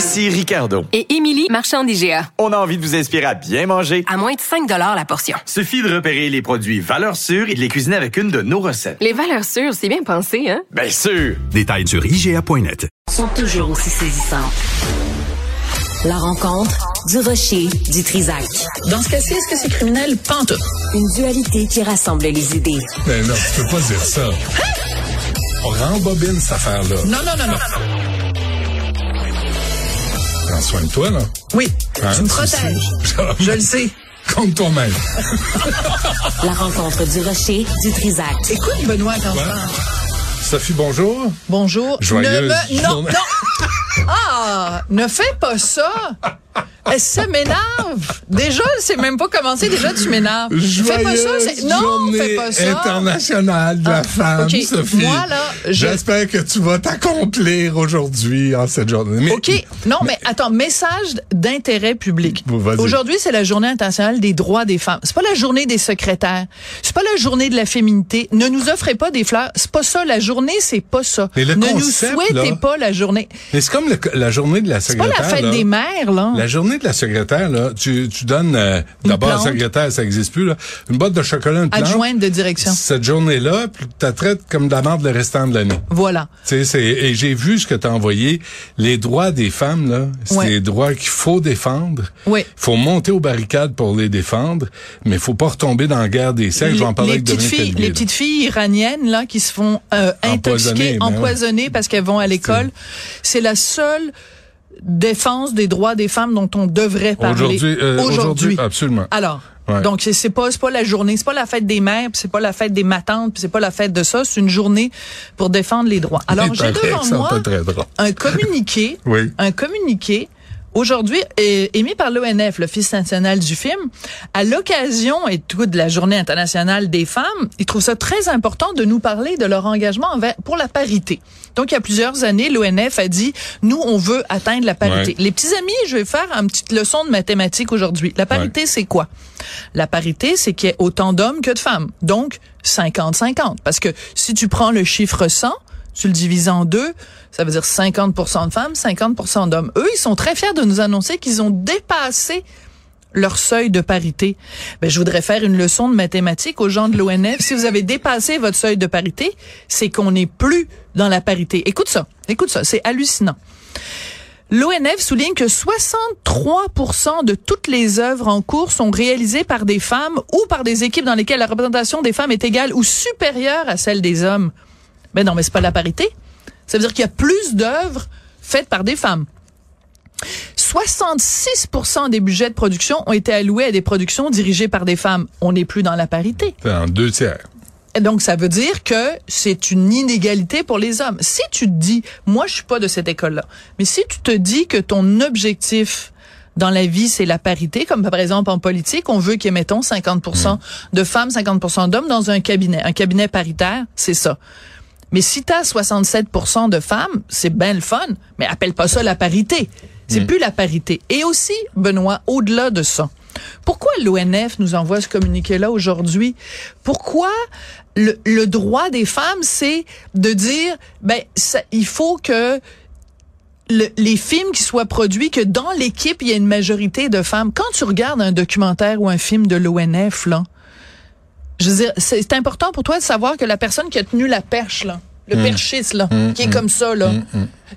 Ici Ricardo. Et Émilie, marchand d'IGA. On a envie de vous inspirer à bien manger. À moins de 5 la portion. Suffit de repérer les produits valeurs sûres et de les cuisiner avec une de nos recettes. Les valeurs sûres, c'est bien pensé, hein? Bien sûr! Détails sur IGA.net. Sont toujours aussi saisissantes. La rencontre du rocher du Trisac. Dans ce cas-ci, est-ce que c'est criminel? Pente. Une dualité qui rassemble les idées. Mais non, tu peux pas dire ça. On rembobine cette affaire-là. Non, non, non, non. Prends soin de toi, là. Oui, Hein, tu me protèges. Je le sais. Compte toi-même. La rencontre du rocher du Trisac. Écoute, Benoît, quand Ouais. je parle. Sophie, bonjour. Bonjour. Joyeuse ne me... Non, journée. non. Ah, ne fais pas ça. Ça m'énerve. Déjà, c'est même pas commencé. Déjà, tu m'énerves. Fais pas ça. Non, fais pas ça. internationale de la Ah, femme. Sophie. Moi, là, je- J'espère que tu vas t'accomplir aujourd'hui en cette journée. Mais- OK. Non, mais attends, message d'intérêt public. Aujourd'hui, c'est la journée internationale des droits des femmes. C'est pas la journée des secrétaires. C'est pas la journée de la féminité. Ne nous offrez pas des fleurs. C'est pas ça. La journée, c'est pas ça. Mais le ne concept, nous souhaitez là- pas la journée. Mais c'est comme le- la journée de la C'est pas secrétaire. la fête là. des mères, là. La journée de la secrétaire, là, tu, tu donnes euh, d'abord secrétaire, ça existe plus, là, une boîte de chocolat, une plante. Adjointe de direction. Cette journée-là, tu la traites comme de la merde le restant de l'année. Voilà. Tu sais, c'est, et j'ai vu ce que tu as envoyé. Les droits des femmes, là, c'est Ouais. des droits qu'il faut défendre. Oui. Il faut monter aux barricades pour les défendre, mais il faut pas retomber dans la guerre des sexes. Je vais en parler les avec petites filles, les là. petites filles iraniennes là qui se font euh, intoxiquer, ben empoisonner parce qu'elles vont à l'école, c'est la seule défense des droits des femmes dont on devrait parler Aujourd'hui, euh, aujourd'hui, absolument. Alors, Ouais. donc c'est pas c'est pas la journée, c'est pas la fête des mères, c'est pas la fête des matantes, c'est pas la fête de ça, c'est une journée pour défendre les droits. Alors j'ai devant moi un communiqué, Oui. un communiqué aujourd'hui émis par l'ONF, l'Office national du film, à l'occasion et tout de la Journée internationale des femmes. Ils trouvent ça très important de nous parler de leur engagement envers, pour la parité. Donc il y a plusieurs années, l'ONF a dit nous on veut atteindre la parité. Ouais. Les petits amis, je vais faire une petite leçon de mathématiques aujourd'hui. La parité c'est quoi? La parité c'est qu'il y ait autant d'hommes que de femmes. Donc 50-50 parce que si tu prends le chiffre 100 tu le divises en deux, ça veut dire 50% de femmes, 50% d'hommes. Eux, ils sont très fiers de nous annoncer qu'ils ont dépassé leur seuil de parité. Ben, je voudrais faire une leçon de mathématiques aux gens de l'ONF. Si vous avez dépassé votre seuil de parité, c'est qu'on n'est plus dans la parité. Écoute ça, écoute ça, c'est hallucinant. L'ONF souligne que 63% de toutes les œuvres en cours sont réalisées par des femmes ou par des équipes dans lesquelles la représentation des femmes est égale ou supérieure à celle des hommes. Ben non, mais c'est pas la parité. Ça veut dire qu'il y a plus d'œuvres faites par des femmes. 66% des budgets de production ont été alloués à des productions dirigées par des femmes. On n'est plus dans la parité. En deux tiers. Et donc, ça veut dire que c'est une inégalité pour les hommes. Si tu te dis, moi, je suis pas de cette école-là, mais si tu te dis que ton objectif dans la vie, c'est la parité, comme par exemple en politique, on veut qu'il y ait, mettons, 50% de femmes, 50% d'hommes dans un cabinet. Un cabinet paritaire, c'est ça. Mais si t'as 67% de femmes, c'est bien le fun, mais appelle pas ça la parité. C'est plus la parité. Et aussi, Benoît, au-delà de ça, pourquoi l'ONF nous envoie ce communiqué-là aujourd'hui? Pourquoi le, le droit des femmes, c'est de dire, ben, ça, il faut que le- les films qui soient produits, que dans l'équipe, il y ait une majorité de femmes. Quand tu regardes un documentaire ou un film de l'ONF, là, je veux dire, c'est c'est important pour toi de savoir que la personne qui a tenu la perche, là, le perchiste, là, qui est comme ça, là,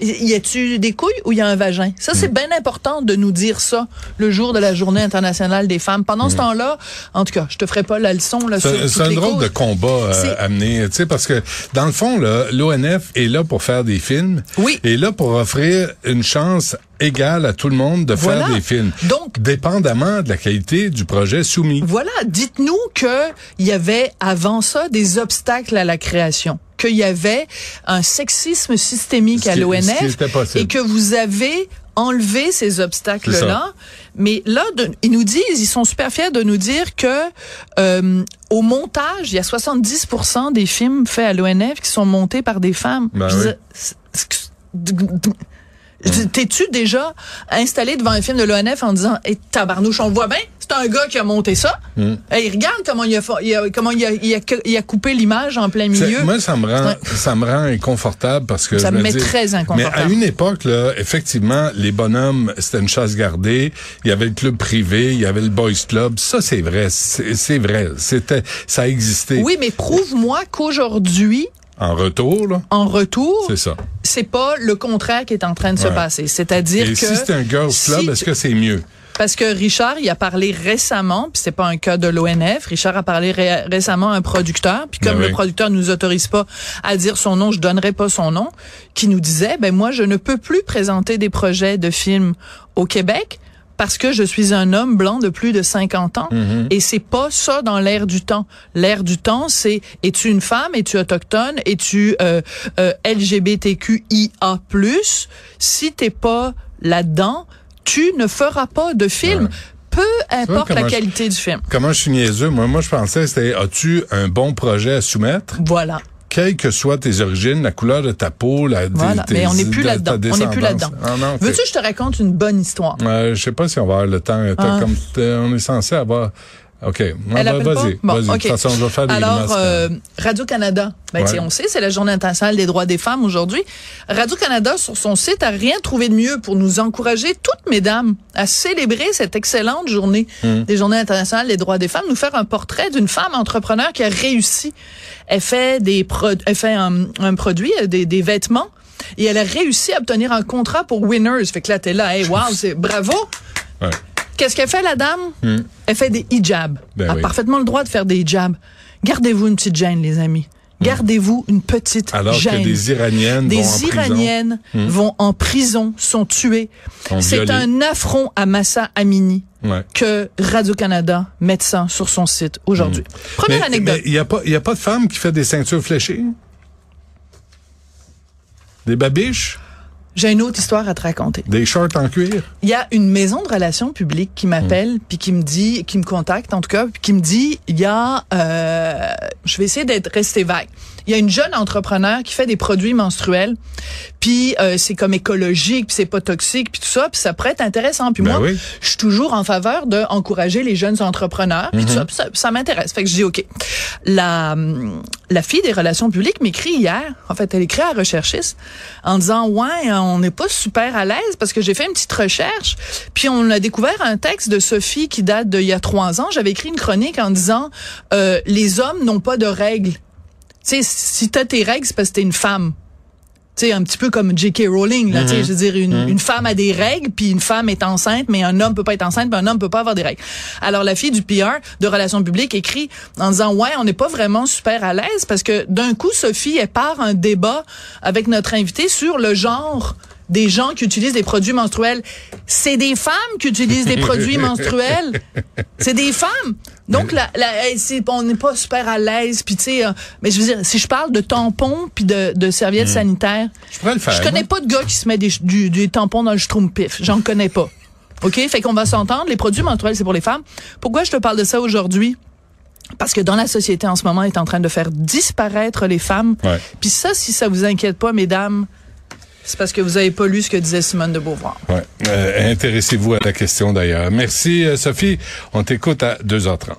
y y a-tu des couilles ou y a un vagin? Ça, c'est bien important de nous dire ça le jour de la Journée internationale des femmes. Pendant ce temps-là, en tout cas, je te ferai pas la leçon, là, sur C'est un drôle de combat euh, amené, tu sais, parce que dans le fond, là, l'ONF est là pour faire des films. Oui. Et là pour offrir une chance égale à tout le monde de Voilà. faire des films. Donc- dépendamment de la qualité du projet soumis. Voilà, dites-nous que il y avait avant ça des obstacles à la création. Qu'il y avait un sexisme systémique à l'ONF et que vous avez enlevé ces obstacles-là. Mais là, de- ils nous disent, ils sont super fiers de nous dire que euh, au montage, il y a 70% des films faits à l'ONF qui sont montés par des femmes. Ben oui. c'est- T'es-tu déjà installé devant un film de l'ONF en disant hey, tabarnouche, on le voit bien, c'est un gars qui a monté ça. Mm. Hey, regarde comment il a, il comment il a, il a, il a coupé l'image en plein milieu. Moi, ça me rend, ça me rend inconfortable parce que Ça me me met très inconfortable. Mais à une époque, là, effectivement, les bonhommes, c'était une chasse gardée. Il y avait le club privé, il y avait le boys club. Ça, c'est vrai. C'est vrai. C'était, ça a existé. Oui, mais prouve-moi qu'aujourd'hui, En retour, là, en retour, c'est ça. c'est pas le contraire qui est en train de se passer. C'est-à-dire Et que si c'est un girls club, si est-ce que c'est mieux? Parce que Richard, il a parlé récemment, puis c'est pas un cas de l'ONF. Richard a parlé ré- récemment à un producteur, puis comme Ben le oui. producteur nous autorise pas à dire son nom, je donnerai pas son nom, qui nous disait, ben moi, je ne peux plus présenter des projets de films au Québec parce que je suis un homme blanc de plus de 50 ans Mm-hmm. et c'est pas ça dans l'air du temps. L'air du temps, c'est es-tu une femme, es-tu autochtone, es-tu euh, euh, LGBTQIA+. Si t'es pas là-dedans, tu ne feras pas de film. Peu importe la je- qualité du film. Comment je suis niaiseux? Moi, moi, je pensais, c'était, as-tu un bon projet à soumettre? Voilà. Quelles que soient tes origines, la couleur de ta peau, la, Voilà. tes- Mais on n'est plus là-dedans. On n'est plus là-dedans. Ah. Veux-tu que je te raconte une bonne histoire? Euh, je sais pas si on va avoir le temps. Ah. Comme, on est censé avoir. OK. Ah, pas? vas-y. Bon, vas-y. De OK. toute façon, je vais faire des Alors, grimaces, euh. Radio-Canada, ben, tu sais, Ouais. on sait, c'est la Journée internationale des droits des femmes aujourd'hui. Radio-Canada, sur son site, a rien trouvé de mieux pour nous encourager, toutes mesdames, à célébrer cette excellente journée Hum. des Journées internationales des droits des femmes, nous faire un portrait d'une femme entrepreneur qui a réussi. Elle fait des pro- elle fait un, un produit, euh, des, des vêtements, et elle a réussi à obtenir un contrat pour Winners. Fait que là, t'es là, hey, wow, c'est bravo! Ouais. Qu'est-ce qu'elle fait, la dame? Elle fait des hijabs. Ben elle a parfaitement le droit de faire des hijabs. Gardez-vous une petite gêne, les amis. Gardez-vous une petite Alors gêne. que des Iraniennes Des vont en prison. Iraniennes vont en prison, sont tuées. C'est un affront à Massa Amini Ouais. que Radio-Canada mette ça sur son site aujourd'hui. Première Mais anecdote. il y a pas, il y a pas de femme qui fait des ceintures fléchées? Des babiches? J'ai une autre histoire à te raconter. Des shorts en cuir? Il y a une maison de relations publiques qui m'appelle puis qui me dit, qui me contacte en tout cas, puis qui me dit, il y a, euh, je vais essayer d'être resté vague. Il y a une jeune entrepreneur qui fait des produits menstruels, puis euh, c'est comme écologique, puis c'est pas toxique, puis tout ça, puis ça pourrait être intéressant. Puis Ben moi, oui. je suis toujours en faveur de encourager les jeunes entrepreneurs, puis tout ça, puis ça, ça m'intéresse. Fait que je dis ok. La hum, la fille des relations publiques m'écrit hier. En fait, elle écrit à la recherchiste en disant ouais, on n'est pas super à l'aise parce que j'ai fait une petite recherche, puis on a découvert un texte de Sophie qui date d'il y a trois ans. J'avais écrit une chronique en disant euh, les hommes n'ont pas de règles. Tu sais, si t'as tes règles, c'est parce que t'es une femme. Tu sais, un petit peu comme J.K. Rowling, là, tu sais, je veux dire, une, une femme a des règles, puis une femme est enceinte, mais un homme peut pas être enceinte, puis un homme peut pas avoir des règles. Alors, la fille du PR de Relations publiques écrit en disant, ouais, on n'est pas vraiment super à l'aise, parce que d'un coup, Sophie, elle part un débat avec notre invité sur le genre des gens qui utilisent des produits menstruels. C'est des femmes qui utilisent des produits menstruels? C'est des femmes? Donc, la, la, on n'est pas super à l'aise. Puis, tu sais, euh, mais je veux dire, si je parle de tampons puis de, de serviettes sanitaires, Je pourrais le faire. je connais moi. pas de gars qui se met des, du, des tampons dans le schtroumpif. J'en connais pas. OK? Fait qu'on va s'entendre. Les produits menstruels, c'est pour les femmes. Pourquoi je te parle de ça aujourd'hui? Parce que dans la société en ce moment, est en train de faire disparaître les femmes. Puis ça, si ça vous inquiète pas, mesdames, c'est parce que vous avez pas lu ce que disait Simone de Beauvoir. Ouais. Euh, Intéressez-vous à la question d'ailleurs. Merci, euh, Sophie. On t'écoute à 2h30.